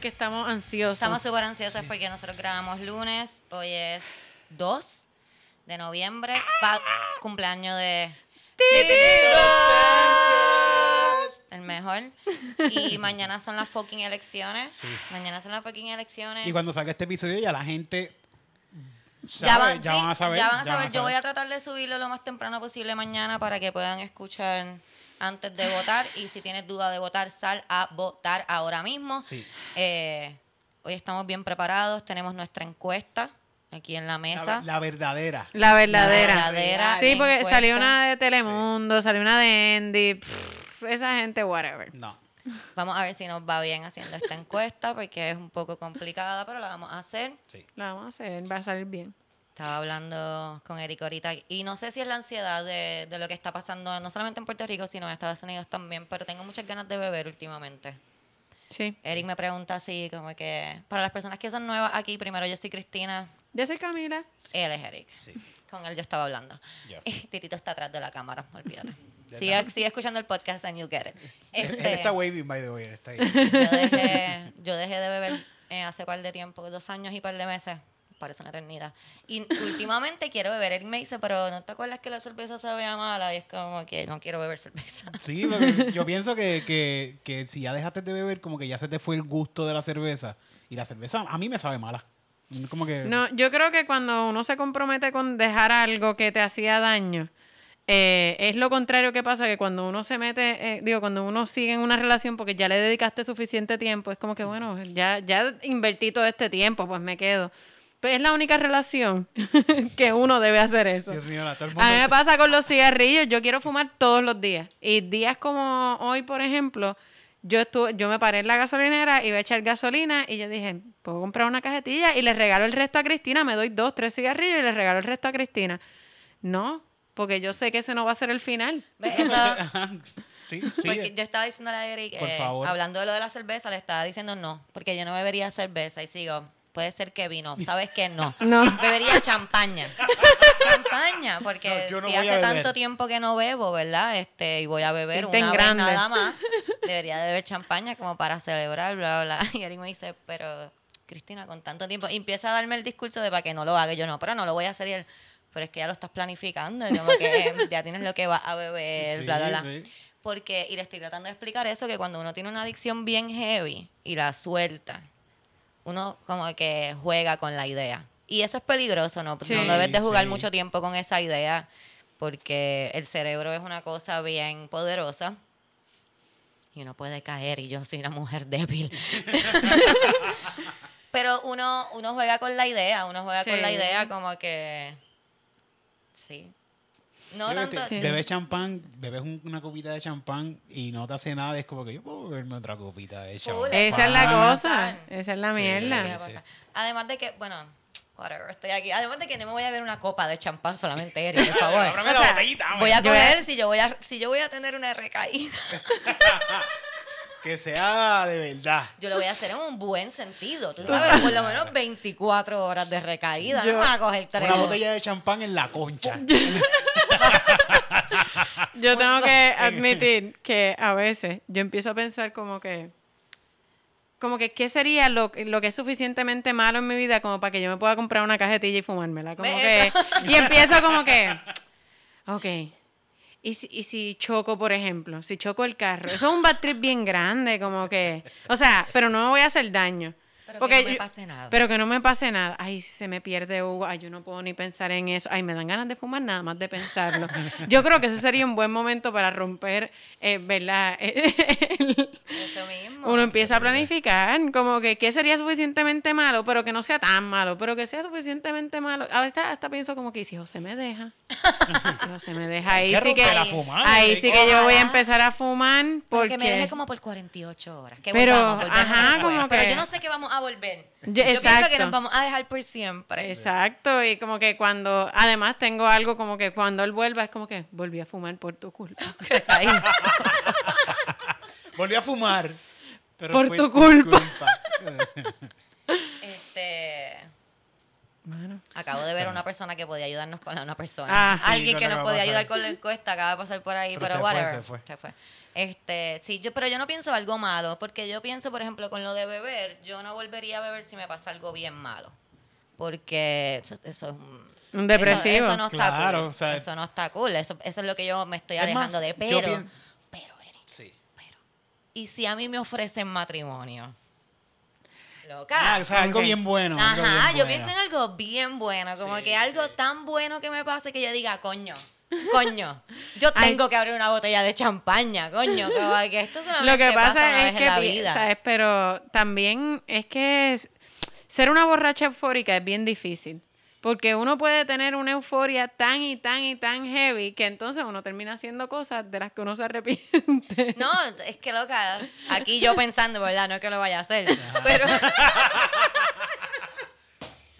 que estamos ansiosos. Estamos súper ansiosos porque nosotros grabamos lunes. Hoy es 2 de noviembre. pa- cumpleaños de... El mejor. Y mañana son las fucking elecciones. Sí. Mañana son las fucking elecciones. Y cuando salga este episodio ya la gente ya, sabe, van, ya sí, van a saber. ya van a saber. Yo voy a tratar de subirlo lo más temprano posible mañana para que puedan escuchar antes de votar. Y si tienes duda de votar, sal a votar ahora mismo. Sí. Eh, hoy estamos bien preparados. Tenemos nuestra encuesta aquí en la mesa. La, la verdadera. La verdadera. La verdadera Sí, porque encuesta. salió una de Telemundo, salió una de Andy. pff, esa gente, whatever. No. Vamos a ver si nos va bien haciendo esta encuesta porque es un poco complicada, pero la vamos a hacer. Sí. La vamos a hacer, va a salir bien. Estaba hablando con Eric ahorita y no sé si es la ansiedad de, de lo que está pasando, no solamente en Puerto Rico, sino en Estados Unidos también, pero tengo muchas ganas de beber últimamente. Sí. Eric me pregunta así, como que, para las personas que son nuevas aquí, primero yo soy Cristina, Yo soy Camila. él es Eric. Sí. Con él yo estaba hablando. Ya. Y Titito está atrás de la cámara, olvídate. Sigue, sigue escuchando el podcast and you'll get it. Él Este, está waving, by the way. Está ahí. yo, dejé, yo dejé de beber eh, hace par de tiempo, dos años y par de meses. Parece una eternidad. Y últimamente quiero beber. Él me dice, pero ¿no te acuerdas que la cerveza sabía mala? Y es como que no quiero beber cerveza. Sí, porque yo pienso que, que, que si ya dejaste de beber, como que ya se te fue el gusto de la cerveza. Y la cerveza a mí me sabe mala. Como que... No, yo creo que cuando uno se compromete con dejar algo que te hacía daño, eh, es lo contrario que pasa que cuando uno se mete, eh, digo, cuando uno sigue en una relación porque ya le dedicaste suficiente tiempo, es como que, bueno, ya, ya invertí todo este tiempo, pues me quedo. Pues es la única relación que uno debe hacer eso. Dios mío, la- todo el A mundo... mí me pasa con los cigarrillos, yo quiero fumar todos los días. Y días como hoy, por ejemplo, yo estuve, yo me paré en la gasolinera, iba a echar gasolina y yo dije, puedo comprar una cajetilla y le regalo el resto a Cristina, me doy dos, tres cigarrillos y le regalo el resto a Cristina. No, porque yo sé que ese no va a ser el final. Sí, sí. porque yo estaba diciendo a Eric, Por eh, favor. hablando de lo de la cerveza, le estaba diciendo no, porque yo no bebería cerveza. Y sigo, puede ser que vino. ¿Sabes qué? No. No. Bebería champaña. champaña, porque No, yo no si hace tanto tiempo que no bebo, ¿verdad? Este, y voy a beber una vez nada más, debería de beber champaña como para celebrar, bla, bla. bla. Y Eric me dice, pero Cristina, con tanto tiempo, y empieza a darme el discurso de para que no lo haga. Y yo no, pero no lo voy a hacer. Y él, pero es que ya lo estás planificando, y como que ya tienes lo que vas a beber, Sí, bla, bla, bla. sí. Porque, y le estoy tratando de explicar eso, que cuando uno tiene una adicción bien heavy y la suelta, uno como que juega con la idea. Y eso es peligroso, ¿no? Sí. no debes de jugar Sí. mucho tiempo con esa idea, porque el cerebro es una cosa bien poderosa. Y uno puede caer, y yo soy una mujer débil. Pero uno, uno juega con la idea, uno juega con la idea como que... Sí. No creo tanto... te- Bebes champán, bebes un- una copita de champán y no te hace nada, es como que yo puedo beberme otra copita de champán. Esa es la cosa, esa es la Sí, mierda. ¿Qué va a pasar? Además de que, bueno, whatever, estoy aquí. Además de que no me voy a ver una copa de champán solamente, Eric, por favor. O sea. Voy a coger si yo voy a, si yo voy a tener una recaída. Que sea de verdad. Yo lo voy a hacer en un buen sentido. Tú sabes, por lo menos 24 horas de recaída. Yo- no me vas a coger tres. Una botella de champán en la concha. Yo tengo que admitir que a veces yo empiezo a pensar como que, como que qué sería lo, lo que es suficientemente malo en mi vida como para que yo me pueda comprar una cajetilla y fumármela. Como que, y empiezo como que, ok, ¿y si, y si choco, por ejemplo, si choco el carro, eso es un bad bien grande, como que, o sea, pero no me voy a hacer daño. Pero Porque que no me pase nada. Pero que no me pase nada. Ay, se me pierde Hugo. Ay, yo no puedo ni pensar en eso. Ay, me dan ganas de fumar nada más de pensarlo. Yo creo que ese sería un buen momento para romper, eh, ¿verdad? El- Eso mismo. uno empieza a planificar, como que qué sería suficientemente malo, pero que no sea tan malo, pero que sea suficientemente malo. A veces hasta pienso como que ¿y si José me deja, si José me deja, ahí que sí que, fumar, ahí sí que- yo voy a empezar a fumar porque Porque me deje como por 48 horas. Que Pero, ajá, como Pero que- yo no sé que vamos a volver. Yo- Yo pienso que nos vamos a dejar por siempre. Exacto, y como que cuando, además tengo algo como que cuando él vuelva es como que volví a fumar por tu culpa. Ahí. Volví a fumar. Pero Por fue tu culpa. Este. Bueno, Acabo de ver a una persona que podía ayudarnos con la una persona. Ah, sí, Alguien que nos podía ayudar con la encuesta acaba de pasar por ahí, Pero pero, se fue, whatever. se fue. Este, sí, yo, pero yo no pienso algo malo, porque yo pienso, por ejemplo, con lo de beber, yo no volvería a beber si me pasa algo bien malo. Porque eso, eso es un, depresivo. Eso, eso no está Claro, cool. o sea, eso no está cool. Eso, eso es lo que yo me estoy Es más, alejando de. Pero, pero, Eric, Sí. pero. ¿Y si a mí me ofrecen matrimonio? Loca. Ah, o sea, algo bien bueno. Ajá, bien yo bueno. pienso en algo bien bueno, como Sí, que algo sí. tan bueno que me pase que yo diga, coño, coño, yo Ay. tengo que abrir una botella de champaña, coño, que esto solamente Lo que pasa, pasa una es vez que, en la vida. ¿sabes? Pero también es que ser una borracha eufórica es bien difícil. Porque uno puede tener una euforia tan y tan y tan heavy que entonces uno termina haciendo cosas de las que uno se arrepiente. No, es que loca, aquí yo pensando, ¿verdad? No es que lo vaya a hacer, pero,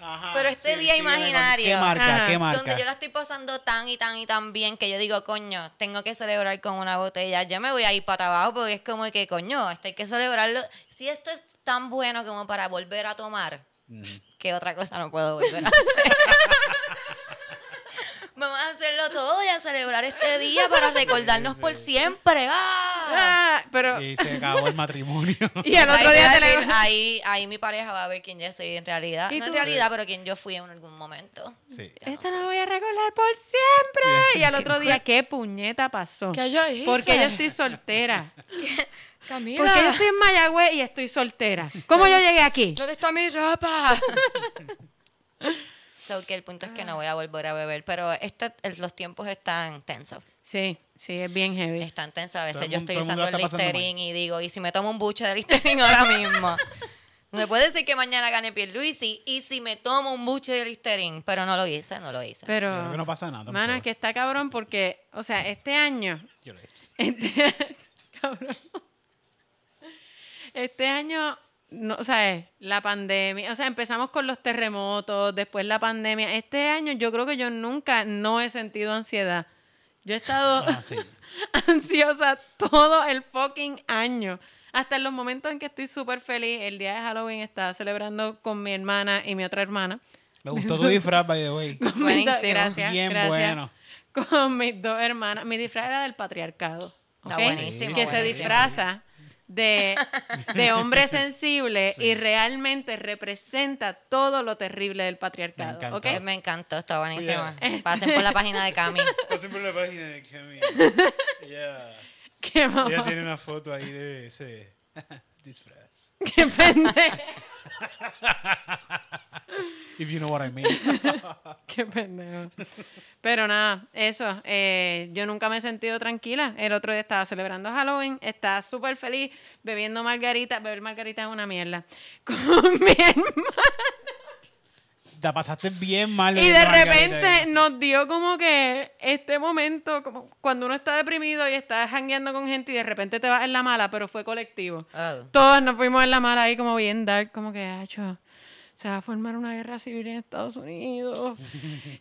Ajá, pero este día sí, imaginario, ¿Qué marca? Ajá. ¿Qué marca? donde yo la estoy pasando tan y tan y tan bien que yo digo, coño, tengo que celebrar con una botella. Yo me voy a ir para abajo porque es como que, coño, esto hay que celebrarlo. Si esto es tan bueno como para volver a tomar, ¿qué otra cosa no puedo volver a hacer? Vamos a hacerlo todo y a celebrar este día para recordarnos por siempre. ¡Ah! Ah, pero Y se acabó el matrimonio. y sea, otro ahí día te ahí, ahí mi pareja va a ver quién yo soy en realidad. ¿Y No en realidad, pero quién yo fui en algún momento. Sí. Ya no Esto sé. no lo voy a recordar por siempre. Y al otro día, ¿qué puñeta pasó? ¿Qué yo hice? Porque yo estoy soltera. Camila, Porque yo estoy en Mayagüez y estoy soltera. ¿Cómo yo llegué aquí? ¿dónde está mi ropa? so que el punto es que no voy a volver a beber, pero este, el- los tiempos están tensos. Sí, sí, es bien heavy. Están tensos. A Todo veces yo mundo- estoy usando el Listerine y digo, ¿y si me tomo un buche de Listerine ahora mismo? Me puede decir que mañana gane Pierluisi y si me tomo un buche de Listerine, pero no lo hice, no lo hice. Pero, Yo creo que no pasa nada. mano, es que está cabrón porque, o sea, este año, Yo lo he hecho. este, cabrón, este año, no, o sea, es la pandemia, o sea, empezamos con los terremotos, después la pandemia. Este año yo creo que yo nunca no he sentido ansiedad. Yo he estado Ah, sí. ansiosa todo el fucking año. Hasta en los momentos en que estoy súper feliz. El día de Halloween estaba celebrando con mi hermana y mi otra hermana. Me gustó tu disfraz, by the way. Buenísimo. Gracias, Bien gracias. bueno. Con mis dos hermanas. Mi disfraz era del patriarcado. Buenísimo, Que se disfraza de, de hombre sensible y realmente representa todo lo terrible del patriarcado. encanta. ¿ok? Eh, Me encantó, está buenísimo. Oye. Pasen por la página de Cami. Pasen por la página de Cami. Yeah. Qué mamá. Ella tiene una foto ahí de ese disfraz. Qué pendejo. If you know what I mean. Qué pendejo. Pero nada, eso. eh, yo nunca me he sentido tranquila. El otro día estaba celebrando Halloween, estaba súper feliz bebiendo margarita. Beber margarita es una mierda. Con mi hermana. La pasaste bien mal. Y de repente nos dio como que este momento, como cuando uno está deprimido y está jangueando con gente y de repente te vas en la mala, pero fue colectivo. Oh. Todos nos fuimos en la mala ahí como bien dark, como que, hacho, se va a formar una guerra civil en Estados Unidos.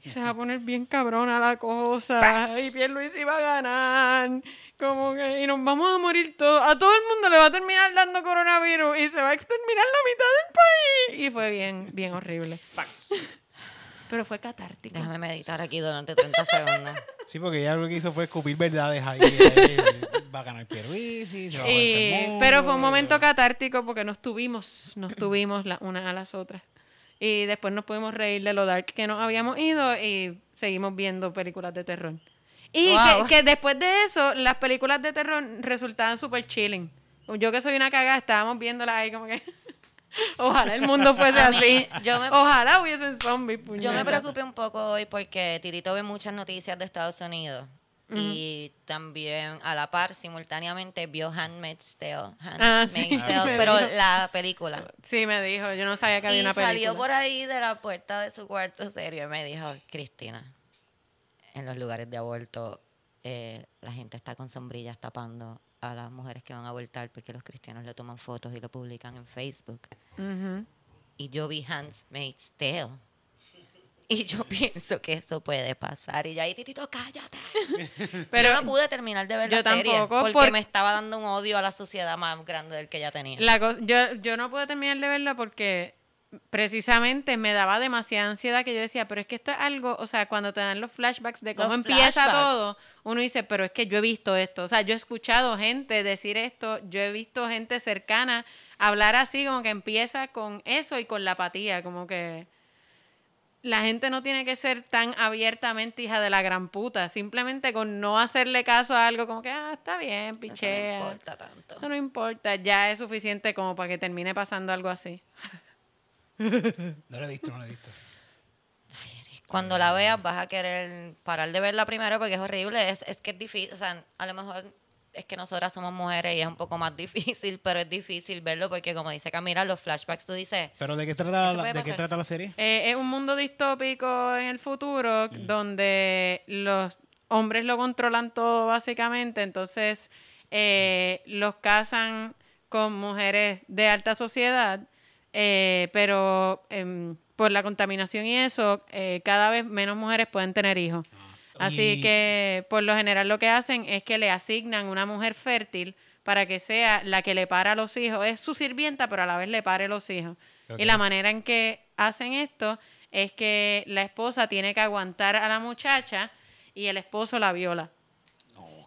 y se va a poner bien cabrona la cosa. Y Pierluisi va a ganar. Como que, y nos vamos a morir todos. A todo el mundo le va a terminar dando coronavirus y se va a exterminar la mitad del país. Y fue bien, bien horrible. Pero fue catártico. Déjame meditar aquí durante 30 segundos. Sí, porque ella lo que hizo fue escupir verdades ahí. ahí, va a ganar Pierluisi, se va a mundo. pero fue un momento catártico porque nos tuvimos, nos tuvimos la, unas a las otras. Y después nos pudimos reír de lo dark que nos habíamos ido y seguimos viendo películas de terror. Y Wow. que, que después de eso, las películas de terror resultaban súper chilling. Yo que soy una cagada, estábamos viéndolas ahí como que... Ojalá el mundo fuese así. yo me- Ojalá hubiesen zombies, Yo me preocupé un poco hoy porque Titito ve muchas noticias de Estados Unidos. Y también a la par, simultáneamente, vio Handmaid's Tale. Ah, sí, Tale, pero dijo. la película. Sí, me dijo. Yo no sabía que había Y una película. salió por ahí de la puerta de su cuarto serio y me dijo, Cristina, en los lugares de aborto eh, la gente está con sombrillas tapando a las mujeres que van a abortar porque los cristianos le toman fotos y lo publican en Facebook. Y yo vi Handmaid's Tale. Y yo pienso que eso puede pasar. Y yo ahí, titito, cállate. Pero yo no pude terminar de ver yo la serie tampoco, porque por- me estaba dando un odio a la sociedad más grande del que ya tenía. La yo, yo no pude terminar de verla porque precisamente me daba demasiada ansiedad que yo decía, pero es que esto es algo, o sea, cuando te dan los flashbacks de cómo Los empieza flashbacks. todo, uno dice, pero es que yo he visto esto, o sea, yo he escuchado gente decir esto, yo he visto gente cercana hablar así, como que empieza con eso y con la apatía, como que la gente no tiene que ser tan abiertamente hija de la gran puta, simplemente con no hacerle caso a algo como que, ah, está bien, Eso no pichea. importa tanto. Eso no importa, ya es suficiente como para que termine pasando algo así. No lo he visto, no lo he visto. Cuando la veas vas a querer parar de verla primero porque es horrible. Es, es que es difícil, o sea, a lo mejor es que nosotras somos mujeres y es un poco más difícil, pero es difícil verlo porque como dice Camila, los flashbacks tú dices, ¿Pero de qué trata, la, de qué trata la serie? Eh, es un mundo distópico en el futuro donde los hombres lo controlan todo básicamente, entonces eh, los casan con mujeres de alta sociedad, eh, pero em, por la contaminación y eso, eh, cada vez menos mujeres pueden tener hijos. Así Y- que por lo general lo que hacen es que le asignan una mujer fértil para que sea la que le para a los hijos. Es su sirvienta, pero a la vez le pare los hijos. Y la manera en que hacen esto es que la esposa tiene que aguantar a la muchacha y el esposo la viola.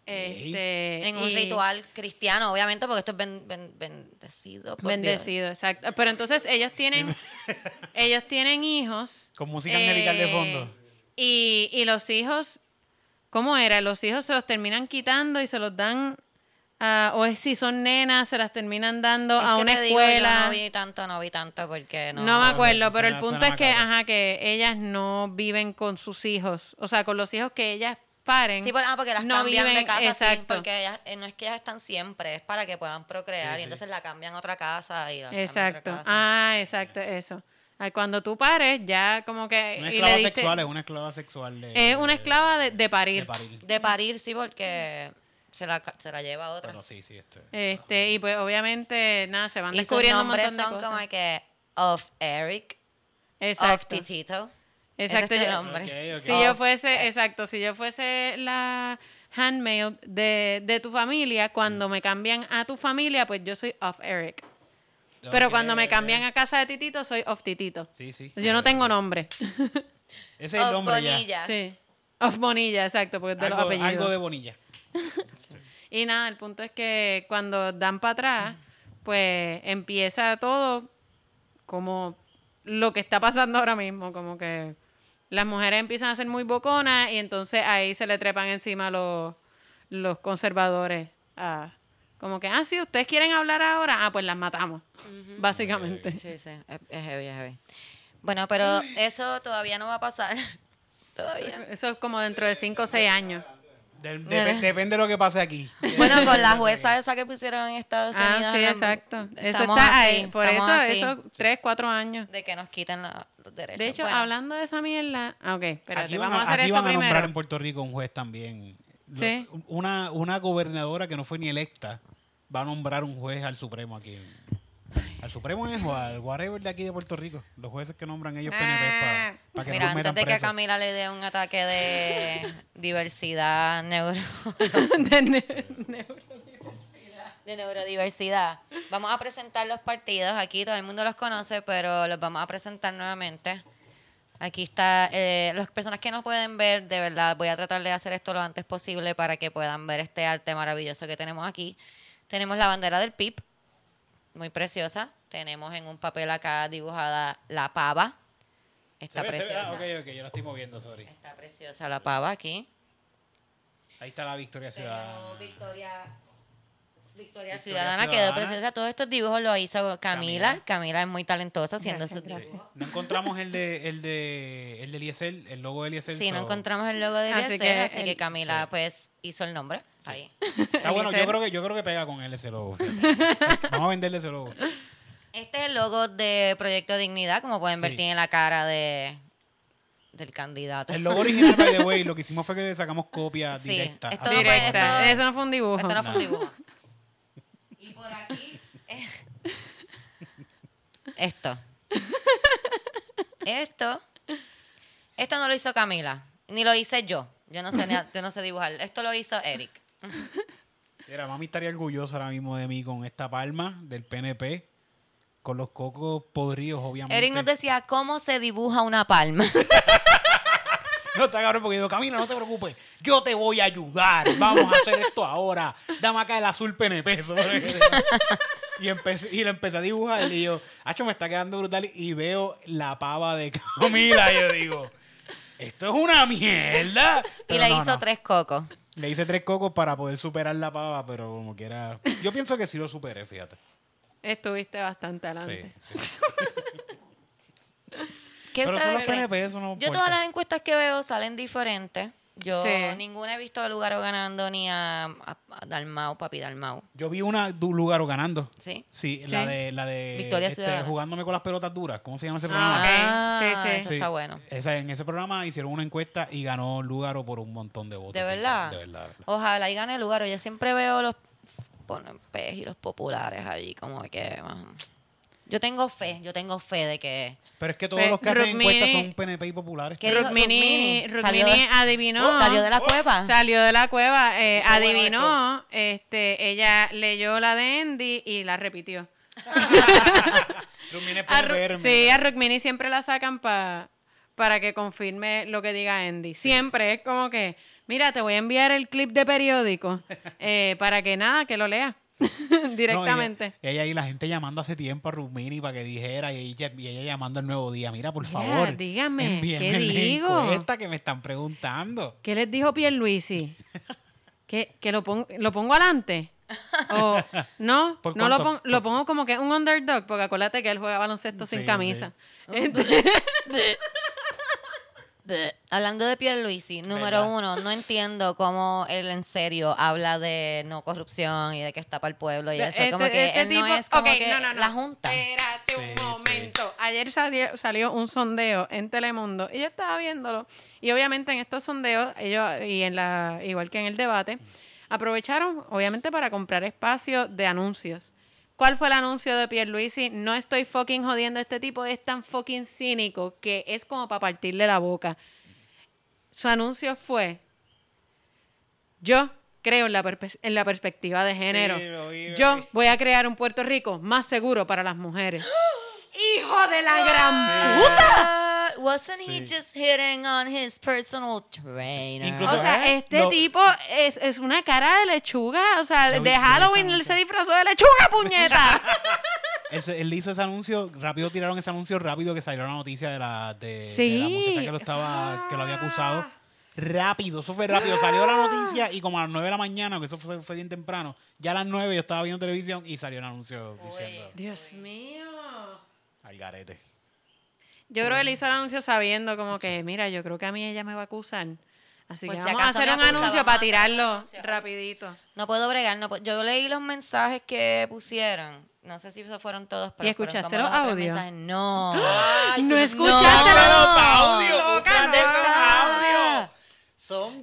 Este, en un y- ritual cristiano, obviamente, porque esto es ben- ben- bendecido. por Dios. Bendecido, exacto. Pero entonces ellos tienen, ellos tienen hijos. Con música angelical de eh, fondo. Y, y los hijos, ¿cómo era? Los hijos se los terminan quitando y se los dan, a- o es si son nenas, se las terminan dando Es a que una te digo, yo escuela. no vi tanto, no vi tanto porque no. No, me acuerdo, pero el punto es que, ajá, que ellas no viven con sus hijos, o sea, con los hijos que ellas paren. Sí, por- ah, porque las no cambian de casa, sí, exacto. porque ellas, eh, no es que ellas están siempre, es para que puedan procrear Sí, y sí. entonces la cambian a otra casa y la otra Exacto. casa. Ah, exacto, eso. Cuando tú pares, ya como que... Una y esclava le diste- sexual es una esclava sexual de, Es una esclava de, de parir. de parir. De parir, sí, porque se la, se la lleva a otra. Pero sí, sí, este. Este, y pues obviamente, nada, se van y sus descubriendo un nombres montón de son cosas. como que of Eric, of Exacto. Titito. Exacto. Ese es tu yo- nombre. Ok, ok. Si yo Of- fuese, exacto, si yo fuese la handmaid de, de tu familia, cuando me cambian a tu familia, pues yo soy of Eric. Pero cuando me cambian a casa de Titito, soy of Titito. Sí, sí. Yo no tengo nombre. Ese es el of nombre ya. Bonilla. Sí. Of Bonilla, exacto, porque es de los Algo, apellidos. algo de Bonilla. Y nada, el punto es que cuando dan para atrás, pues empieza todo como lo que está pasando ahora mismo, como que las mujeres empiezan a ser muy boconas y entonces ahí se le trepan encima los, los conservadores. a- como que, ah, sí, ustedes quieren hablar ahora, ah, pues las matamos, básicamente. Sí, sí, es, es heavy, es heavy. Bueno, pero eso todavía no va a pasar. todavía. Eso es como dentro de 5 o 6 años. De- de- depende de lo que pase aquí. Bueno, con la jueza esa que pusieron en Estados Unidos. Ah, sí, exacto. Eso está así, ahí. Por eso, así eso, 3, 4 años. De que nos quiten la- los derechos. De hecho, Bueno, hablando de esa mierda. ah, Ok, espérate, aquí van, vamos a a, hacer aquí esto van a nombrar primero. en Puerto Rico un juez también. Lo- Sí. Una, una gobernadora que no fue ni electa va a nombrar un juez al Supremo aquí. Al Supremo es o al whatever de aquí de Puerto Rico. Los jueces que nombran ellos PNP para que Mira, no los antes de que presos. Camila le dé un ataque de diversidad neuro De ne- ne- de neurodiversidad, vamos a presentar los partidos. Aquí todo el mundo los conoce, pero los vamos a presentar nuevamente. Aquí está, eh, las personas que no pueden ver, de verdad, voy a tratar de hacer esto lo antes posible para que puedan ver este arte maravilloso que tenemos aquí. Tenemos la bandera del PIB, muy preciosa. Tenemos en un papel acá dibujada la pava. Está ve. preciosa. Ah, ok, ok, yo la estoy moviendo, sorry. Está preciosa la pava aquí. Ahí está la Victoria Ciudadana. Tenemos Victoria, Victoria Victoria Ciudadana, quedó Ciudadana. preciosa. Todos estos dibujos los hizo Camila. Camila. Camila, es muy talentosa haciendo Gracias, sus gracias. dibujos. No encontramos el de el de el de Eliezer, el logo de Eliezer. Sí, no encontramos el logo de Así Eliezer, que así que, Camila sí. pues hizo el nombre. Ahí. Está bueno, yo creo que yo creo que pega con él ese logo. Vamos a venderle ese logo. Este es el logo de Proyecto Dignidad, como pueden ver, Sí. tiene la cara de del candidato. El logo original, by the way, lo que hicimos fue que le sacamos copia Sí, directa. esto Así no que- fue- Directa. esto- Eso no fue un dibujo. Esto no fue un dibujo. Por aquí. eh, Esto. Esto. Esto no lo hizo Camila. Ni lo hice yo. Yo no sé, ni- yo no sé dibujar. Esto lo hizo Eric. Mira, mami estaría orgullosa ahora mismo de mí con esta palma del PNP. con los cocos podridos, obviamente. Eric nos decía cómo se dibuja una palma. No está cabrón porque digo, Camila, no te preocupes, yo te voy a ayudar. Vamos a hacer esto ahora. Dame acá el azul PNP. y, empecé, y lo empecé a dibujar y yo, Hacho, me está quedando brutal. Y veo la pava de Camila y yo digo, esto es una mierda. y le no, hizo no. tres cocos. Le hice tres cocos para poder superar la pava, pero como quiera. Yo pienso que sí lo superé, fíjate. Estuviste bastante adelante. Sí, sí. ¿Qué Pero son ustedes los creen? PNP, eso no Yo importa. todas las encuestas que veo salen diferentes. Yo Sí. ninguna he visto a Lugaro ganando ni a, a, a Dalmau, papi Dalmau. Yo vi una du- lugar ganando. ¿Sí? Sí, la de la de Victoria este, Ciudadana. jugándome con las pelotas duras. ¿Cómo se llama ese Ah, programa? Ah, Sí, sí. eso Sí. está bueno. Esa- en ese programa hicieron una encuesta y ganó Lugaro por un montón de votos. ¿De verdad? De verdad. de verdad. Ojalá y gane Lugaro. Yo siempre veo los ponen pez y los populares allí como que... Yo tengo fe, yo tengo fe de que... Pero es que todos los que hacen Rukmini- encuestas son PNP y populares. ¿Qué dijo Rukmini, Rukmini? Rukmini Salió de- adivinó. Salió de la cueva. Salió de la cueva, eh, adivinó, este, ella leyó la de Andy y la repitió. Rukmini es A PNP, sí, a Rukmini siempre la sacan pa- para que confirme lo que diga Andy. Siempre es como que, mira, te voy a enviar el clip de periódico eh, para que nada, que lo lea No, directamente. ella, ella y la gente llamando hace tiempo a Rukmini para que dijera y ella, y ella llamando al nuevo día. Mira, por Mira, favor. dígame, ¿qué digo? encuesta que me están preguntando. ¿Qué les dijo Pierluisi? ¿Que, que lo, pongo, lo pongo adelante? ¿O no? ¿Por no lo, cuánto? pon- lo pongo como que un underdog, porque acuérdate que él juega baloncesto Sí, sin camisa. Hablando de Pierluisi, número ¿Verdad? uno, no entiendo cómo él en serio habla de no corrupción y de que está para el pueblo y eso. Este- como que este él no es como que no, no, no. la junta. Espérate un sí. momento. Ayer salió, salió un sondeo en Telemundo y yo estaba viéndolo. Y obviamente en estos sondeos, ellos, y en la, igual que en el debate, aprovecharon, obviamente, para comprar espacio de anuncios. ¿Cuál fue el anuncio de Pierluisi? No estoy fucking jodiendo. Este tipo es tan fucking cínico que es como para partirle la boca. Su anuncio fue: Yo creo en la, perpe- en la perspectiva de género. Sí, lo vi, lo Yo vi. voy a crear un Puerto Rico más seguro para las mujeres. ¡Hijo de la gran puta! What? Wasn't he just hitting on his personal trainer? Incluso- O sea, este Lo- tipo es, es una cara de lechuga. O sea, de Halloween él se disfrazó de lechuga, puñeta. Él, se- él hizo ese anuncio, rápido tiraron ese anuncio rápido que salió la noticia de la, de, de Sí. la muchacha que lo estaba, que lo había acusado. Rápido, eso fue rápido. Salió la noticia y como a las 9 de la mañana, que eso fue, fue bien temprano, ya a las 9 yo estaba viendo televisión y salió el anuncio diciendo Dios mío. al garete. Yo creo que él hizo el anuncio sabiendo como que, mira, yo creo que a mí ella me va a acusar. Así Por que si vamos a hacer un acusa, anuncio para tirarlo anuncio. rapidito. No puedo bregar. No puedo- Yo leí los mensajes que pusieron. No sé si esos fueron todos, pero ¿Y fueron escuchaste como los audios? mensajes. No. no escuchaste No. los audios,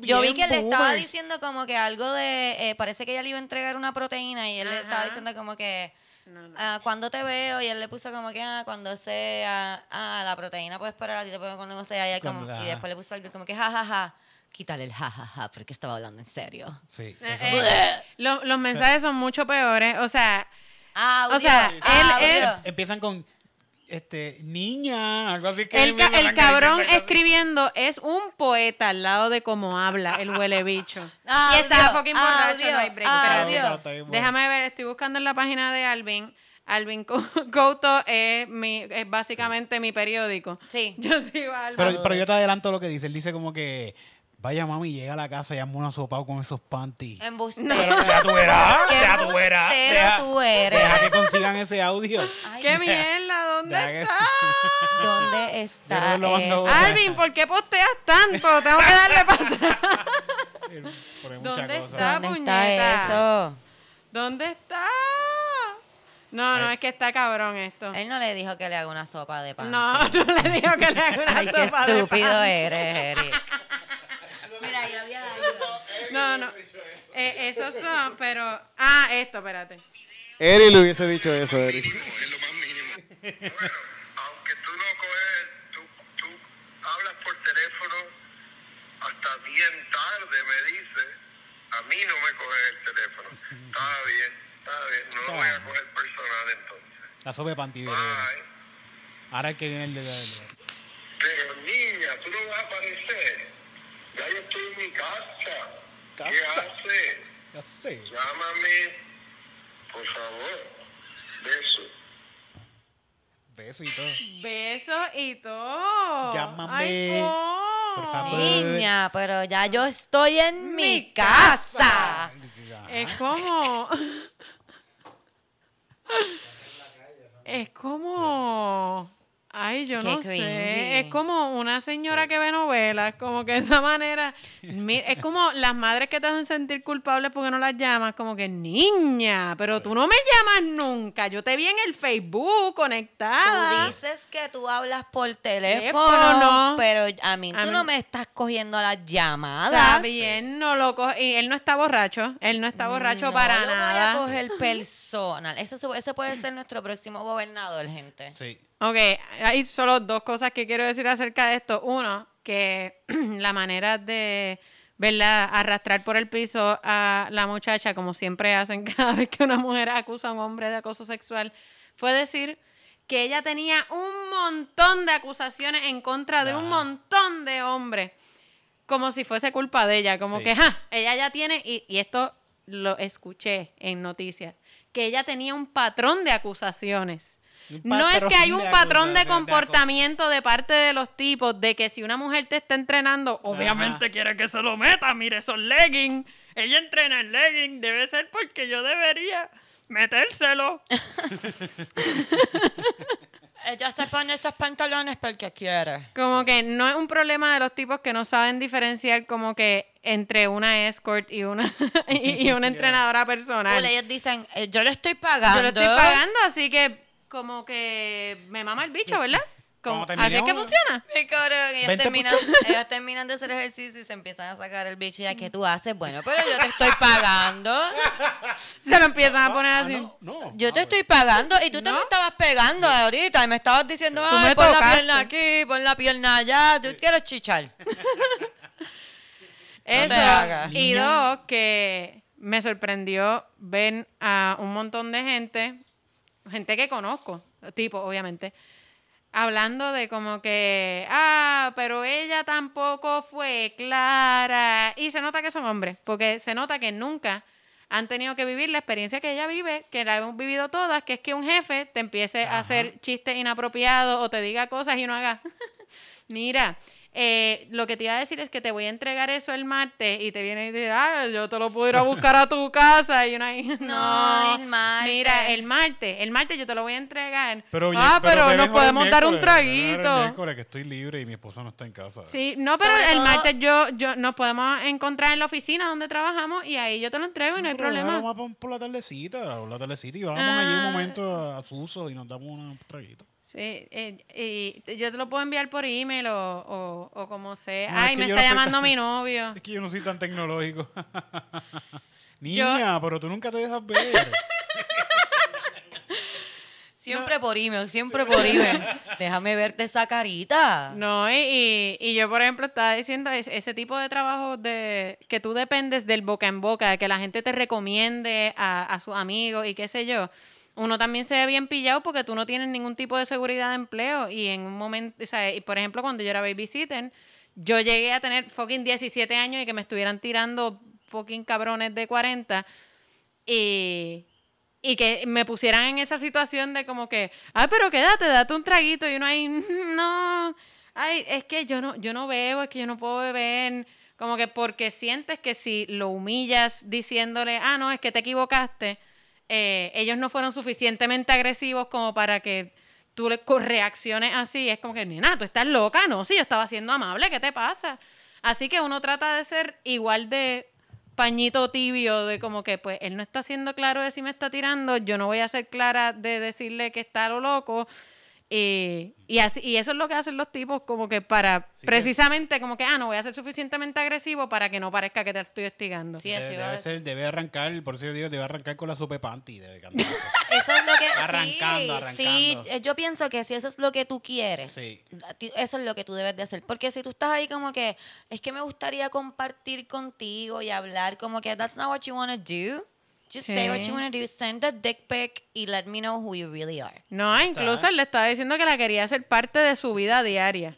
Yo vi que le estaba boomers. diciendo como que algo de... eh, parece que ella le iba a entregar una proteína y él le estaba diciendo como que... No, no. Ah, cuando te veo y él le puso como que ah, cuando sea ah la proteína puede esperar a ti te puedo cuando sea y, como- y después le puso algo como que jajaja ja, ja. quítale el jajaja ja, ja, porque estaba hablando en serio Sí, Eh, eso eh, lo- los mensajes son mucho peores. O sea, ah, O sea, él audio. es- Empiezan con este niña, algo así que el, ca- cabrón escribiendo es un poeta al lado de cómo habla el huele bicho. Audio, y está fucking borracho, audio, no hay break. Está bien bueno. Déjame ver, estoy buscando en la página de Alvin. Alvin Co- Couto es, mi, es básicamente mi periódico. Sí. Yo sigo a Alvin. Pero, pero yo te adelanto lo que dice. Él dice como que, vaya mami, llega a la casa y hazme una sopa con esos panties. embustero Ya tú verás, Qué ya tú verás. Deja, tú eres. deja que consigan ese audio. Ay, ¡Qué mierda! ¿Dónde Deja que- está? ¿Dónde está eso? Alvin, ¿por qué posteas tanto? Tengo que darle para atrás. ¿Dónde está? ¿Dónde puñeta. está eso? ¿Dónde está? No, no, Ay. es que está cabrón esto. Él no le dijo que le haga una sopa de pan. No, no le digo que le haga una Ay, qué sopa de estúpido pan. eres, Eric. Mira, ahí había algo. No, no. Eh, esos son, pero... Ah, esto, espérate. Eri le hubiese dicho eso, Eri. es lo más mínimo. Bueno, aunque tú no coges, tú, tú hablas por teléfono hasta bien tarde, me dice, a mí no me coges el teléfono. Está bien, está bien, no lo voy a coger personal entonces. La sopa de. Ahora es que viene el de... Pero niña, tú no vas a aparecer. Ya yo estoy en mi casa. ¿Qué haces? Ya sé. Llámame, por favor. Beso. Beso y todo. Besos y todo. Llámame, Ay, por po. favor. Niña, pero ya yo estoy en mi Mi casa. Es como. es como. Ay, yo Qué no cringy. sé. Es como una señora que ve novelas, como que esa manera. Es como las madres que te hacen sentir culpable porque no las llamas, como que niña, pero tú no me llamas nunca. Yo te vi en el Facebook conectada. Tú dices que tú hablas por teléfono, Teléfono. pero a mí A tú mí- no me estás cogiendo las llamadas. Está bien, no lo co- Y él no está borracho. Él no está borracho no para lo nada. voy a coger personal. Ese, se- ese puede ser nuestro próximo gobernador, gente. Sí. Ok, hay solo dos cosas que quiero decir acerca de esto. Uno, que la manera de, ¿verdad?, arrastrar por el piso a la muchacha, como siempre hacen cada vez que una mujer acusa a un hombre de acoso sexual, fue decir que ella tenía un montón de acusaciones en contra de un montón de hombres, como si fuese culpa de ella, como Sí. que, ja, ella ya tiene, y, y esto lo escuché en noticias, que ella tenía un patrón de acusaciones. No es que hay un de patrón de comportamiento de parte de los tipos de que si una mujer te está entrenando, obviamente quiere que se lo meta, mire esos leggings. Ella entrena en leggings, debe ser porque yo debería metérselo. Ella se pone esos pantalones porque quiere. Como que no es un problema de los tipos que no saben diferenciar como que entre una escort y una y, y una entrenadora personal. Ellos dicen, eh, yo le estoy pagando. Yo lo estoy pagando, así que como que me mama el bicho, ¿verdad? Como, así es que funciona. Mi cabrón, ellos 20 terminan, ellos terminan de hacer ejercicio y se empiezan a sacar el bicho y ya que tú haces, bueno, pero yo te estoy pagando. Se lo empiezan a poner Ah, así. no, no. Yo te Ah, estoy pagando y tú te me estabas pegando ahorita y me estabas diciendo, Tú ay, me pon la tocaste". pierna aquí, pon la pierna allá, tú quieres chichar. Eso. Y dos, que me sorprendió ver a un montón de gente, gente que conozco, tipo, obviamente, hablando de como que, ah, pero ella tampoco fue clara. Y se nota que son hombres, porque se nota que nunca han tenido que vivir la experiencia que ella vive, que la hemos vivido todas, que es que un jefe te empiece a hacer chistes inapropiados o te diga cosas y no haga. Mira, eh, lo que te iba a decir es que te voy a entregar eso el martes y te viene y dice, ah, yo te lo puedo ir a buscar a tu casa. Y una no, el martes. Mira, el martes, el martes yo te lo voy a entregar. Pero, ah, pero, nos podemos dar un mejor el traguito. miércoles, que estoy libre y mi esposa no está en casa. Sí, no, pero Sobre el todo- martes yo, yo nos podemos encontrar en la oficina donde trabajamos y ahí yo te lo entrego y no hay problema. más por, por la tardecita, por la tardecita y vamos Ah. allí un momento a Suso y nos damos un traguito. Sí, eh, y yo te lo puedo enviar por email o, o, o como sea. No, es Ay, que me está no llamando tan- mi novio. Es que yo no soy tan tecnológico. Niña, pero tú nunca te dejas ver. Siempre por email, siempre por email. Déjame verte esa carita. No, y, y- y yo, por ejemplo, estaba diciendo ese, ese tipo de trabajo de que tú dependes del boca en boca, de que la gente te recomiende a, a sus amigos y qué sé yo. Uno también se ve bien pillado porque tú no tienes ningún tipo de seguridad de empleo. Y en un momento, o sea, y por ejemplo, cuando yo era babysitter, yo llegué a tener fucking 17 años y que me estuvieran tirando fucking cabrones de 40. Y, y que me pusieran en esa situación de como que, ay, pero quédate, date un traguito y uno ahí, no, ay, es que yo no, yo no bebo, es que yo no puedo beber, como que porque sientes que si lo humillas diciéndole, ah, no, es que te equivocaste, eh, ellos no fueron suficientemente agresivos como para que tú le reacciones así, es como que, nena, tú estás loca, no, si yo estaba siendo amable, ¿qué te pasa? Así que uno trata de ser igual de pañito tibio de como que pues él no está siendo claro de si me está tirando, yo no voy a ser clara de decirle que está lo loco. Eh, y, así, y eso es lo que hacen los tipos como que para Sí que- precisamente como que, ah, no voy a ser suficientemente agresivo para que no parezca que te estoy hostigando. Sí, Debe, así va a debe ser, debe arrancar, por eso yo digo, debe arrancar con la sopa panty. Debe. Eso es lo que Arrancando, sí, sí, arrancando. eh, yo pienso que si eso es lo que tú quieres, Sí. eso es lo que tú debes de hacer, porque si tú estás ahí como que es que me gustaría compartir contigo y hablar como que that's not what you want to do, Just say what Sí. you want to do. Send the dick pic y let me know who you really are. No, incluso él le estaba diciendo que la quería hacer parte de su vida diaria.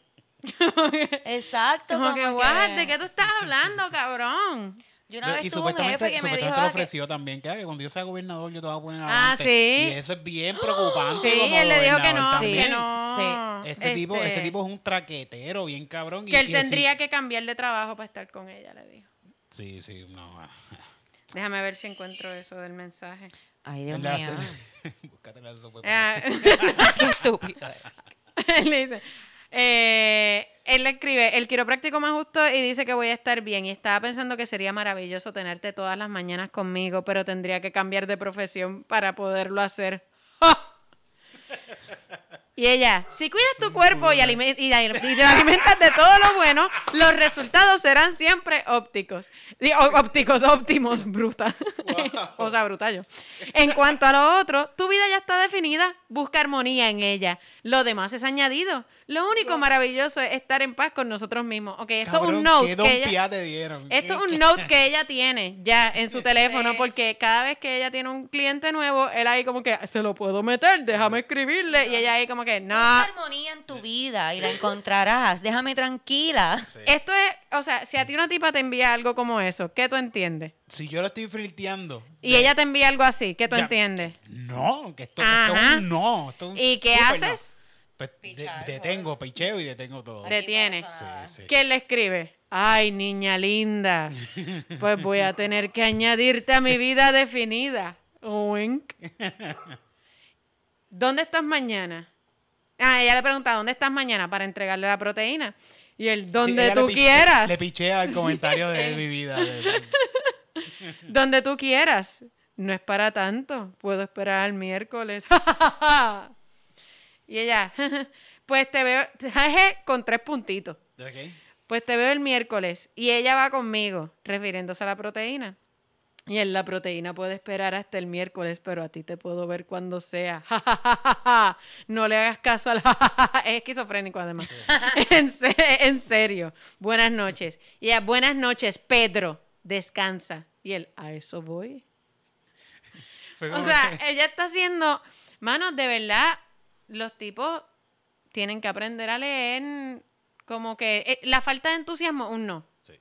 Exacto. Como que, como what, que- ¿de qué tú estás hablando, cabrón? Yo una vez y tuve un supuestamente, jefe que me dijo supuestamente le ah, que- ofreció también que, ah, que cuando yo sea gobernador yo te voy a poner Ah, sí. Y eso es bien preocupante. Sí, como él le dijo que no, también. que no. Este, tipo, este tipo es un traquetero bien cabrón. y- Que él y sí- tendría que cambiar de trabajo para estar con ella, le dijo. Sí, sí, no. Déjame ver si encuentro eso del mensaje. Ay, Dios mío. Búscate la. Ah, Qué estúpido. él le dice, eh, él le escribe, el quiropráctico más justo y dice que voy a estar bien. Y estaba pensando que sería maravilloso tenerte todas las mañanas conmigo, pero tendría que cambiar de profesión para poderlo hacer. Y ella, si cuidas tu cuerpo y, alime- y, te alimentas de todo lo bueno, los resultados serán siempre ópticos. Ópticos, óptimos, bruta. o sea, brutal yo. En cuanto a lo otro, tu vida ya está definida, busca armonía en ella. Lo demás es añadido. Lo único maravilloso es estar en paz con nosotros mismos. Ok, esto es un note ¿Qué que ella... te dieron? Esto es ¿Qué- un note que ella tiene ya en su teléfono, porque cada vez que ella tiene un cliente nuevo, él ahí como que, se lo puedo meter, déjame escribirle. Y ella ahí como que, no. Busca armonía en tu vida y la encontrarás. Déjame tranquila. Esto es, o sea, si a ti una tipa te envía algo como eso, ¿qué tú entiendes? Si yo lo estoy flirteando. Y ella te envía algo así, ¿qué tú Ya. entiendes? No, que esto, esto es un no. esto es un ¿Y qué no. Pues, de- detengo, picheo y detengo todo. Detiene. Sí, sí. ¿Quién le escribe? Ay, niña linda, pues voy a tener que añadirte a mi vida definida. Wink. ¿Dónde estás mañana? Ah, ella le pregunta, ¿dónde estás mañana? Para entregarle la proteína. Y él, Sí, donde tú quieras. Le pichea el comentario de mi vida. de- Donde tú quieras. No es para tanto. Puedo esperar al miércoles. y ella, pues te veo, con tres puntitos. ok. Pues te veo el miércoles y ella va conmigo, refiriéndose a la proteína. Y en la proteína puede esperar hasta el miércoles, pero a ti te puedo ver cuando sea. no le hagas caso a la... es esquizofrénico además. en, se- en serio. Buenas noches. Y ella, buenas noches, Pedro. Descansa. Y él, a eso voy. O sea, que- ella está haciendo, mano, de verdad, los tipos tienen que aprender a leer como que eh, la falta de entusiasmo, un no. Sí.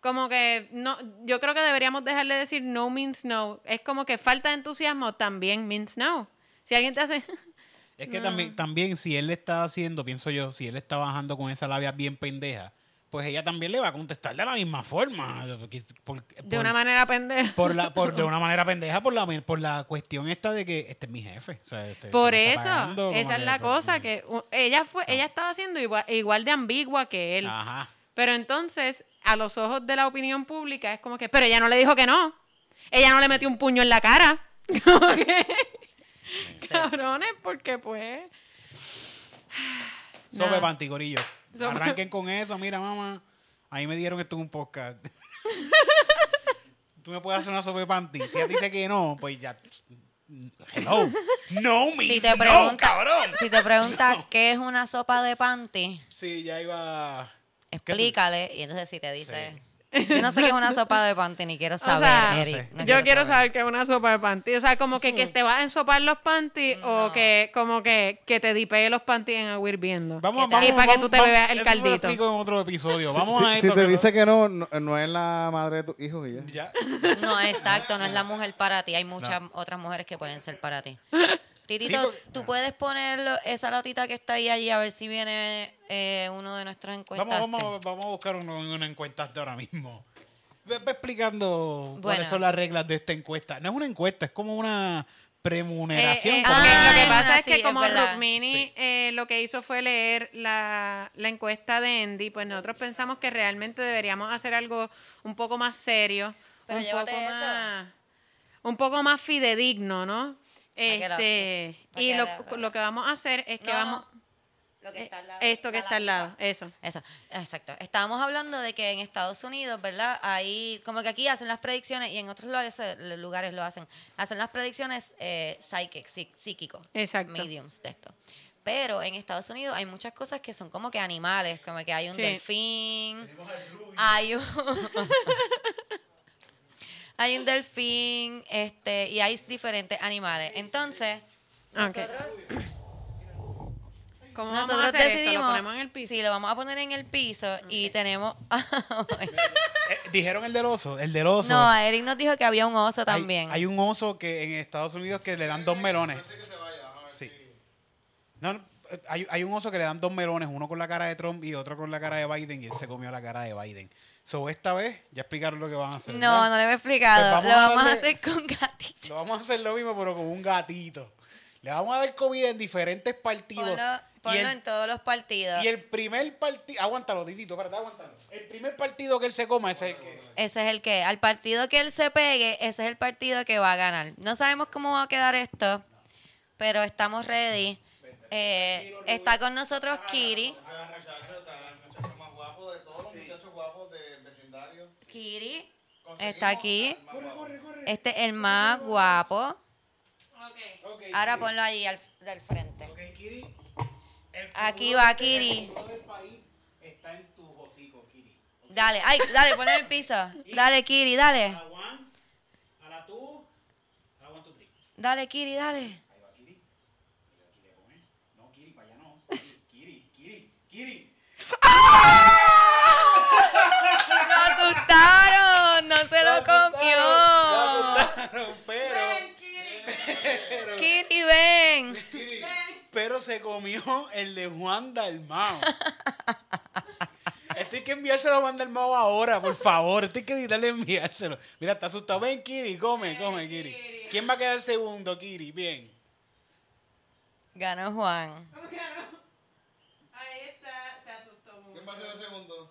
Como que no, yo creo que deberíamos dejarle de decir no means no. Es como que falta de entusiasmo también means no. Si alguien te hace, Es que también, también si él le está haciendo, pienso yo, si él está bajando con esa labia bien pendeja, pues ella también le va a contestar de la misma forma. por- de una manera pendeja. por la, por, de una manera pendeja por la, por la cuestión esta de que este es mi jefe. o sea, este, Por eso, pagando, esa es que, la cosa, que u- ella fue, ella estaba siendo igual, igual de ambigua que él. Ajá. Pero entonces, a los ojos de la opinión pública, es como que, pero ella no le dijo que no. Ella no le metió un puño en la cara. Como que, cabrones, porque pues. Sobre Nada. panticorillo. Arranquen con eso, mira, mamá. Ahí me dieron esto en un podcast. Tú me puedes hacer una sopa de panty. Si ella dice que no, pues ya. Hello. No, mi Si te no, pregunta, cabrón. si te pregunta qué es una sopa de panty, Sí, ya iba. ¿Qué tú- explícale. Y entonces si te dice, yo no sé qué es una sopa de panty, ni quiero saber, sea, Eri, No sé. no yo quiero saber que es una sopa de panty. O sea, como que, que te vas a ensopar los panties o No. que como que, que te dipee los panties en agua hirviendo. Vamos, ¿Qué vamos, Y para que vamos, tú te vamos. bebas el Eso lo explico en otro episodio. Si- Vamos si, a si esto. te que- dice que no, no, no es la madre de tu hijo y ya. Ya. No, exacto, no es la mujer para ti. Hay muchas otras mujeres que pueden ser para ti. Titito, tú puedes poner lo- esa latita que está ahí allí a ver si viene eh, uno de nuestros encuestas. Vamos, vamos, vamos a buscar uno en una encuesta de ahora mismo. Ve, ve explicando cuáles son las reglas de esta encuesta. No es una encuesta, es como una premuneración. Eh, eh, que- Ah, lo que es pasa es que sí, es como verdad. Rukmini Sí. eh, lo que hizo fue leer la, la encuesta de Andy, pues nosotros pensamos que realmente deberíamos hacer algo un poco más serio, Pero un poco eso. más, un poco más fidedigno, ¿no? La- Este, y lo, la- lo que vamos a hacer es que No, vamos no, Lo que está al lado, esto que la está al lado, eso. Eso, exacto. Estábamos hablando de que en Estados Unidos, ¿verdad? Ahí, como que aquí hacen las predicciones y en otros lugares, eh, lugares lo hacen. Hacen las predicciones eh, psychic, psí- psíquicos. Exacto. Mediums de esto. Pero en Estados Unidos hay muchas cosas que son como que animales, como que hay un Sí. delfín, hay un... hay un delfín, este, y hay diferentes animales. Entonces, Ok. ¿Cómo vamos a nosotros hacer esto? decidimos, ¿Lo ponemos en el piso? sí, lo vamos a poner en el piso y tenemos... Eh, Dijeron el del oso, el del oso. no, Eric nos dijo que había un oso también. Hay, un oso que en Estados Unidos que le dan dos melones. Sí. No, no, eh, hay, hay un oso que le dan dos melones, uno con la cara de Trump y otro con la cara de Biden, y él se comió la cara de Biden. So, esta vez ya explicaron lo que van a hacer. no, ¿verdad? no le he explicado. Pues vamos lo a vamos a hacer con gatito. Lo vamos a hacer lo mismo, pero con un gatito. Le vamos a dar comida en diferentes partidos. Ponlo, ponlo el, en todos los partidos. y el primer partido. Aguántalo, Titito, espérate, aguántalo. El primer partido que él se coma ese es el que. Ese es el que, al partido que él se pegue, ese es el partido que va a ganar. No sabemos cómo va a quedar esto, pero estamos ready. Eh, está con nosotros Kiri más guapo de todos los muchachos guapos del vecindario. Kiri está aquí. Este es el más guapo. Ahora ponlo allí al, del frente. Ok, Kiri. Aquí va Kiri. El futuro del país está en tu hocico, Kiri. Dale, ay, dale, ponlo en el piso. Dale, Kiri, A dale. la one, a la two, a la one, two, three. Dale, Kiri, dale. Ahí va Kiri. Ahí va Kiri a comer. No, Kiri, para allá no. Kiri, Kiri, Kiri, Kiri. ¡Lo asustaron! ¡No se lo comió! Lo asustaron, pero, pero, Kiri, ven. pero se comió el de Juan Dalmao. Este hay que enviárselo a Juan Dalmao ahora, por favor. Este hay que editarle enviárselo. Mira, está asustado. Ven, Kiri, come, come, Kiri. ¿Quién va a quedar segundo, Kiri? Bien. Ganó Juan. Se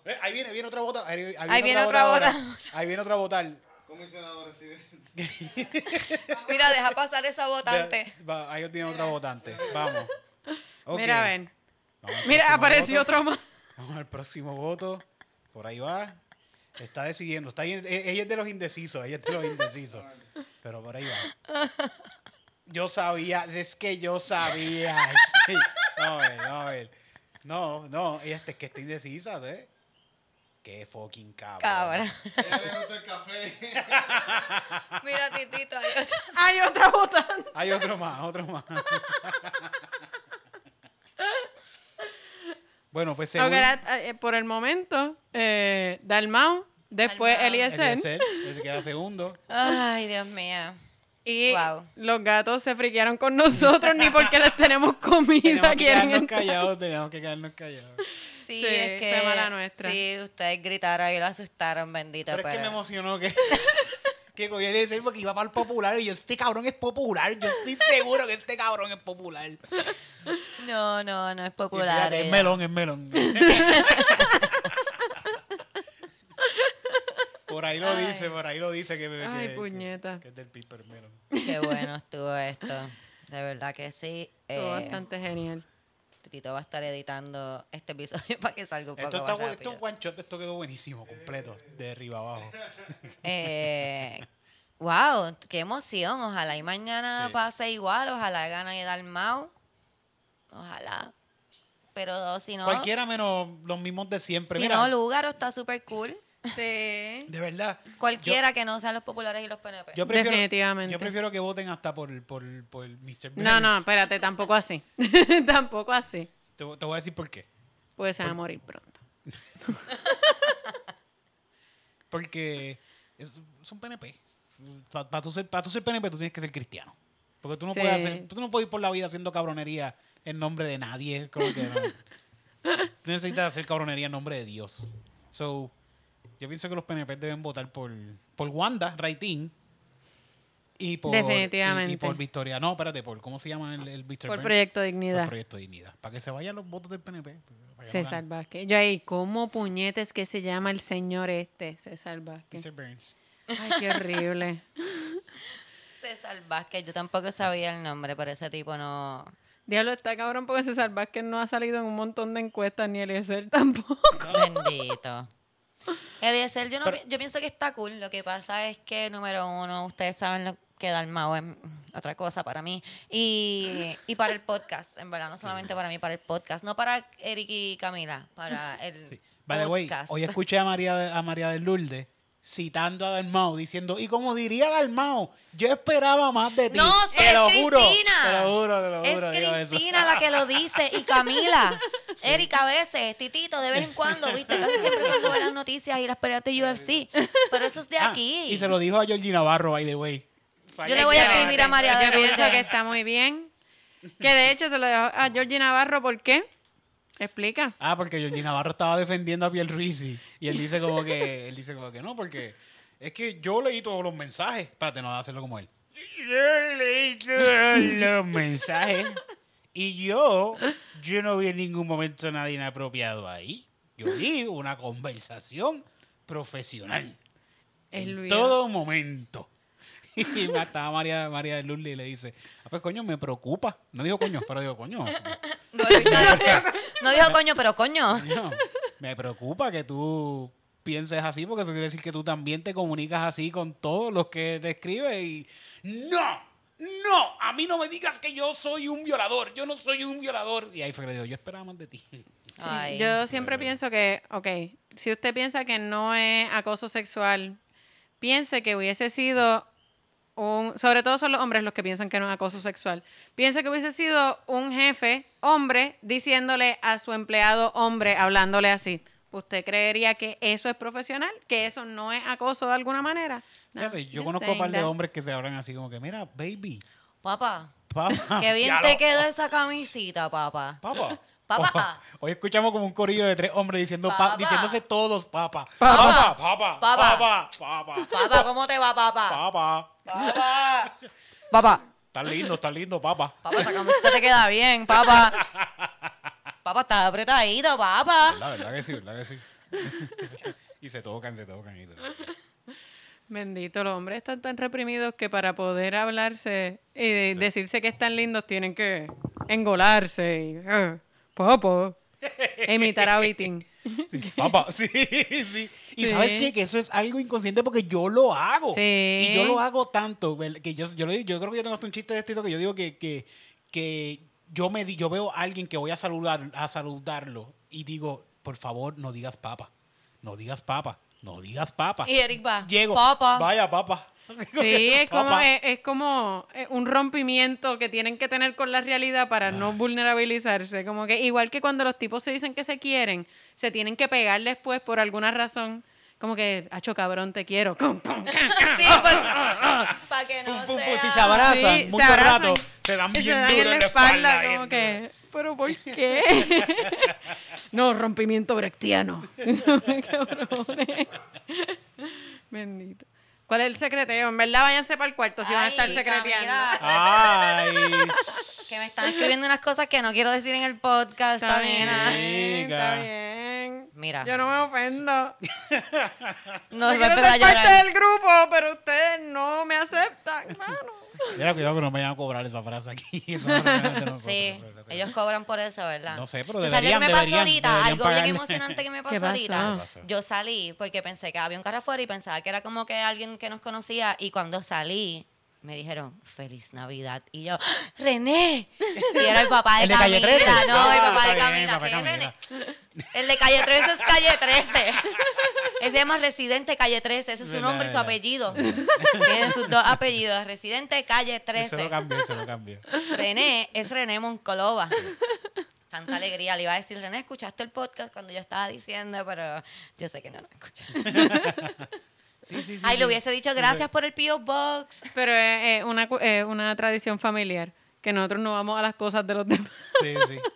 Eh, Ahí viene, viene otra bota. Ahí, ahí Ahí viene otra ahora. bota. Ahí viene otra bota. Comisionado residente. Mira, deja pasar esa votante. Va, ahí tiene otra votante. Vamos. Ok. Mira, ven. Mira, apareció voto. otro más. Vamos al próximo voto. Por ahí va. Está decidiendo. Está ahí- e- ella es de los indecisos. Ella es de los indecisos. Pero por ahí va. Yo sabía. Es que yo sabía. Es que, vamos a ver, vamos a ver. No, no. Ella es que está indecisa, ¿eh? Qué fucking cabrón. Cabra. ella le gusta el café. Mira, Titito. ahí está. Hay otra votante. Hay otro más, otro más. bueno, pues según eh, por el momento, eh, Dalmau, después Dalmau. Eliezer. Eliezer, el que queda segundo. Ay, Dios mío. Y Wow. los gatos se friquearon con nosotros ni porque les tenemos comida Teníamos que quieren quedarnos callados, teníamos que quedarnos callados. Sí, Sí, es que. fue mala nuestra. Sí, ustedes gritaron y lo asustaron, bendito. Pero Pero, es que me emocionó que, que cogió Eliezer porque iba para el popular y yo, este cabrón es popular. Yo estoy seguro que este cabrón es popular. No, no, no es fíjate, popular. es melón, es melón. por ahí lo Ay. dice, por ahí lo dice que, que- Ay, que- puñeta. que es del Piper Melon. Qué bueno estuvo esto. De verdad que sí. Estuvo Eh, bastante genial. Tito va a estar editando este episodio para que salga un poco Esto, está, más esto one shot, esto quedó buenísimo, completo, de arriba abajo. Eh, wow, qué emoción. Ojalá y mañana Sí. pase igual. Ojalá gane Dalmau. Ojalá. Pero si no, Cualquiera menos los mismos de siempre. si Mira, no, Lugaro está súper cool. Sí. de verdad. Cualquiera que no sean los populares y los PNP. Yo prefiero, Definitivamente. Yo prefiero que voten hasta por, por, por Mr. No, no, Burns. espérate, tampoco así. tampoco así. Te, te voy a decir por qué. Pues se va a morir pronto. Porque es, es un PNP. Para tú, ser, pa' tú ser PNP tú tienes que ser cristiano. Porque tú no, Sí. puedes hacer, tú no puedes ir por la vida haciendo cabronería en nombre de nadie. Como que no. Tú necesitas hacer cabronería en nombre de Dios. So, yo pienso que los PNP deben votar por, por Wanda, Raitín. Y por, Definitivamente. Y, y por Victoria. No, espérate, por ¿cómo se llama el, el Mr. Por Burns? Proyecto Por Dignidad. Proyecto Dignidad. Para que se vayan los votos del PNP. no César. Vázquez. Yo ahí, ¿cómo puñetes que se llama el señor este? César Vázquez. Mr. Burns. Ay, qué horrible. César Vázquez, yo tampoco sabía el nombre, pero ese tipo no. Diablo, está cabrón porque César Vázquez no ha salido en un montón de encuestas, ni Eliezer tampoco. Bendito. Eliezer, yo, no, Pero- yo pienso que está cool. Lo que pasa es que, número uno, ustedes saben lo que Dalmau es otra cosa para mí. Y, y para el podcast, en verdad, no solamente para mí, para el podcast. No para Eric y Camila, para el Sí. By the way, podcast. hoy escuché a María, a María del Lourdes citando a Dalmau, diciendo, y como diría Dalmau, yo esperaba más de ti. No, Te es lo juro, Cristina. Te lo juro, te lo Es juro. eso. Cristina la que lo dice y Camila. Erika a veces, Titito de vez en cuando, viste, casi siempre cuando ve las noticias y las peleas de UFC. Pero eso es de Ah, aquí. y se lo dijo a Georgie Navarro, by the way. Yo le voy a escribir a María de Yo pienso que está muy bien. Que de hecho se lo dejó a Georgie Navarro, ¿por qué? Explica. Ah, porque Georgie Navarro estaba defendiendo a Pierluisi. Y él dice como que, él dice como que no, porque es que yo leí todos los mensajes. Espérate, no voy a hacerlo como él. Yo leí todos los mensajes. Y yo, yo no vi en ningún momento nada inapropiado ahí. Yo vi una conversación profesional. Es en Luis. todo momento. Y estaba María, María de Lourdes y le dice, ah, pues coño, me preocupa. No dijo coño, pero dijo coño. No, dijo coño, pero coño. Coño, me preocupa que tú pienses así, porque eso quiere decir que tú también te comunicas así con todos los que te escriben. Y no, no, a mí no me digas que yo soy un violador, yo no soy un violador. Y ahí fue que le digo, yo esperaba más de ti. Sí. Yo siempre pienso que, ok, si usted piensa que no es acoso sexual, piense que hubiese sido un, sobre todo son los hombres los que piensan que no es acoso sexual, piense que hubiese sido un jefe hombre diciéndole a su empleado hombre, hablándole así. ¿Usted creería que eso es profesional? ¿Que eso no es acoso de alguna manera? Fíjate, yo conozco un par de that. hombres que se hablan así como que, mira, baby, Papá, papá. qué bien te quedó esa camisita, papá. Papá. Papá. Hoy escuchamos como un corillo de tres hombres diciendo Papá. diciéndose todos papá. Papá. Papá, papá, Papá. papá, ¿cómo te va, papá? papá. Papá. Papá. Estás lindo, estás lindo, papá. Papá, esa camiseta te queda bien, papá. Papá, estás apretadito, papá. La verdad que sí, verdad que sí. y se tocan, se tocan. Y todo. Bendito, los hombres están tan reprimidos que para poder hablarse y de- decirse que están lindos tienen que engolarse y eh, papá, e imitar a Vitín. Sí, papá, sí, sí. Y Sí. sabes qué? que eso es algo inconsciente porque yo lo hago. Sí. Y yo lo hago tanto, que yo, yo, lo digo- yo creo que yo tengo hasta un chiste de estilo que yo digo que, que, que yo me di- yo veo a alguien que voy a saludar, a saludarlo y digo, por favor, no digas papa. No digas papa. No digas papa. Y Eric va. Llego. Papá. Vaya, papa. Sí, es como, Papá. es, es como eh, un rompimiento que tienen que tener con la realidad para Ah. no vulnerabilizarse. Como que igual que cuando los tipos se dicen que se quieren, se tienen que pegar después por alguna razón. Como que, hacho cabrón, te quiero. Sí, para que no Pum, pum, pum. sea... Si se abrazan Sí, se mucho abrazan rato, se dan bien se dan duro en la espalda, bien como que, ¿pero por qué? no, rompimiento brechtiano. Bendito. ¿Cuál es el secreteo? En verdad, váyanse para el cuarto si van a estar secreteando. Ay, que me están escribiendo unas cosas que no quiero decir en el podcast, Está bien, está Chica. Bien. Mira. Yo no me ofendo. No, Yo quiero ser parte del grupo, pero ustedes no me aceptan, hermano. Mira, cuidado que no me vayan a cobrar esa frase aquí. No, Sí, ellos cobran por eso, ¿verdad? No sé, pero ¿Tú sabes lo deberían, que me pasó deberían, ahorita? deberían Algo bien emocionante que me pasó pasó? ahorita. Yo salí porque pensé que había un carro afuera y pensaba que era como que alguien que nos conocía y cuando salí me dijeron Feliz Navidad y yo René y era el papá de ¿El de Calle Camila 13? no el Ah, papá de está bien, Camila papá de ¿qué es Camila. René? el de Calle 13 es Calle 13 ese se llama Residente Calle 13 ese es su nombre y su apellido tienen sus dos apellidos Residente Calle Se lo 13 cambié, se lo cambié. René es René Moncolova. Tanta alegría. Le iba a decir, René, ¿escuchaste el podcast cuando yo estaba diciendo? Pero yo sé que no lo escuchaste. Sí, sí, sí. Ay, sí. le hubiese dicho gracias por el P.O. Box. Pero es una, es una tradición familiar, que nosotros no vamos a las cosas de los demás. Sí, sí.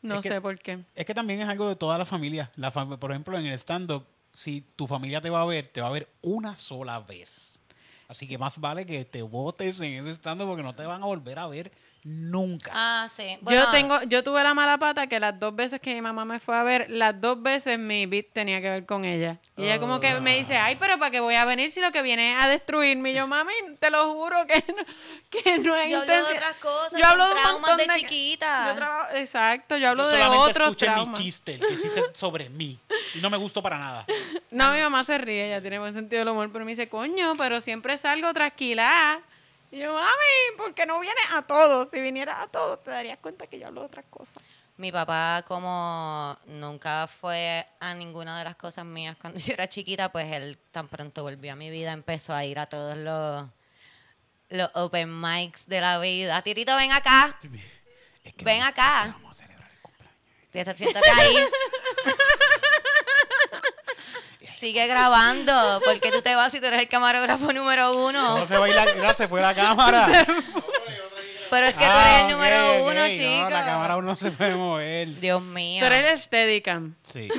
No Es que- sé por qué. Es que también es algo de toda la familia. La fam- por ejemplo, en el stand-up, si tu familia te va a ver, te va a ver una sola vez. Así que más vale que te votes en ese stand-up porque no te van a volver a ver nunca. Ah, sí. yo tengo, yo tuve la mala pata que las dos veces que mi mamá me fue a ver, las dos veces mi beat tenía que ver con ella. Y ella como que me dice, ay, pero ¿para qué voy a venir si lo que viene es a destruirme? Y yo, mami, te lo juro que no, que no es Yo hablo de intención". otras cosas, Yo hablo de un traumas montón de chiquita. Yo trabajo- exacto, yo hablo Yo de otros escuché mi traumas. chiste, el que se sobre mí. Y no me gustó para nada. No, mi mamá se ríe, ella tiene buen sentido del humor, pero me dice, coño, pero siempre salgo tranquila. Y yo, mami, ¿por qué no vienes a todos? Si vinieras a todos, te darías cuenta que yo hablo de otras cosas. Mi papá, como nunca fue a ninguna de las cosas mías cuando yo era chiquita, pues él tan pronto volvió a mi vida, empezó a ir a todos los, los open mics de la vida. Titito, ven acá. Es que Ven vamos- acá. es que Vamos a celebrar el cumpleaños. Siéntate ahí. Sigue grabando, porque tú te vas si tú eres el camarógrafo número uno. No se va a ir la, se fue la cámara. Pero es que tú Ah, eres el ok, número uno, no, chico. la cámara aún no se puede mover. Dios mío. Tú eres el Steadicam. Sí.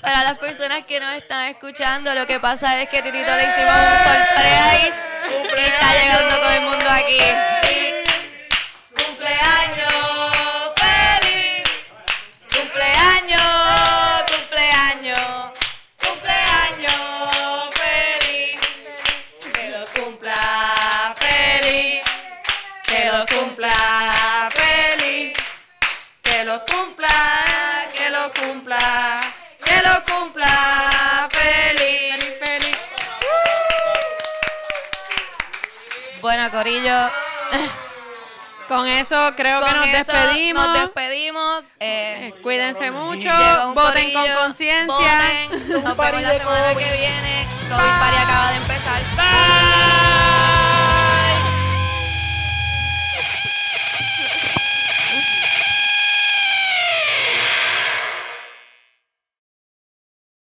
Para las personas que nos están escuchando, lo que pasa es que Titito le hicimos un surprise y está llegando todo el mundo aquí. Y cumpleaños Con eso creo que nos despedimos. Nos despedimos. Eh, Cuídense mucho. Voten con conciencia. Nos vemos la semana que viene. COVID Party acaba de empezar. Bye.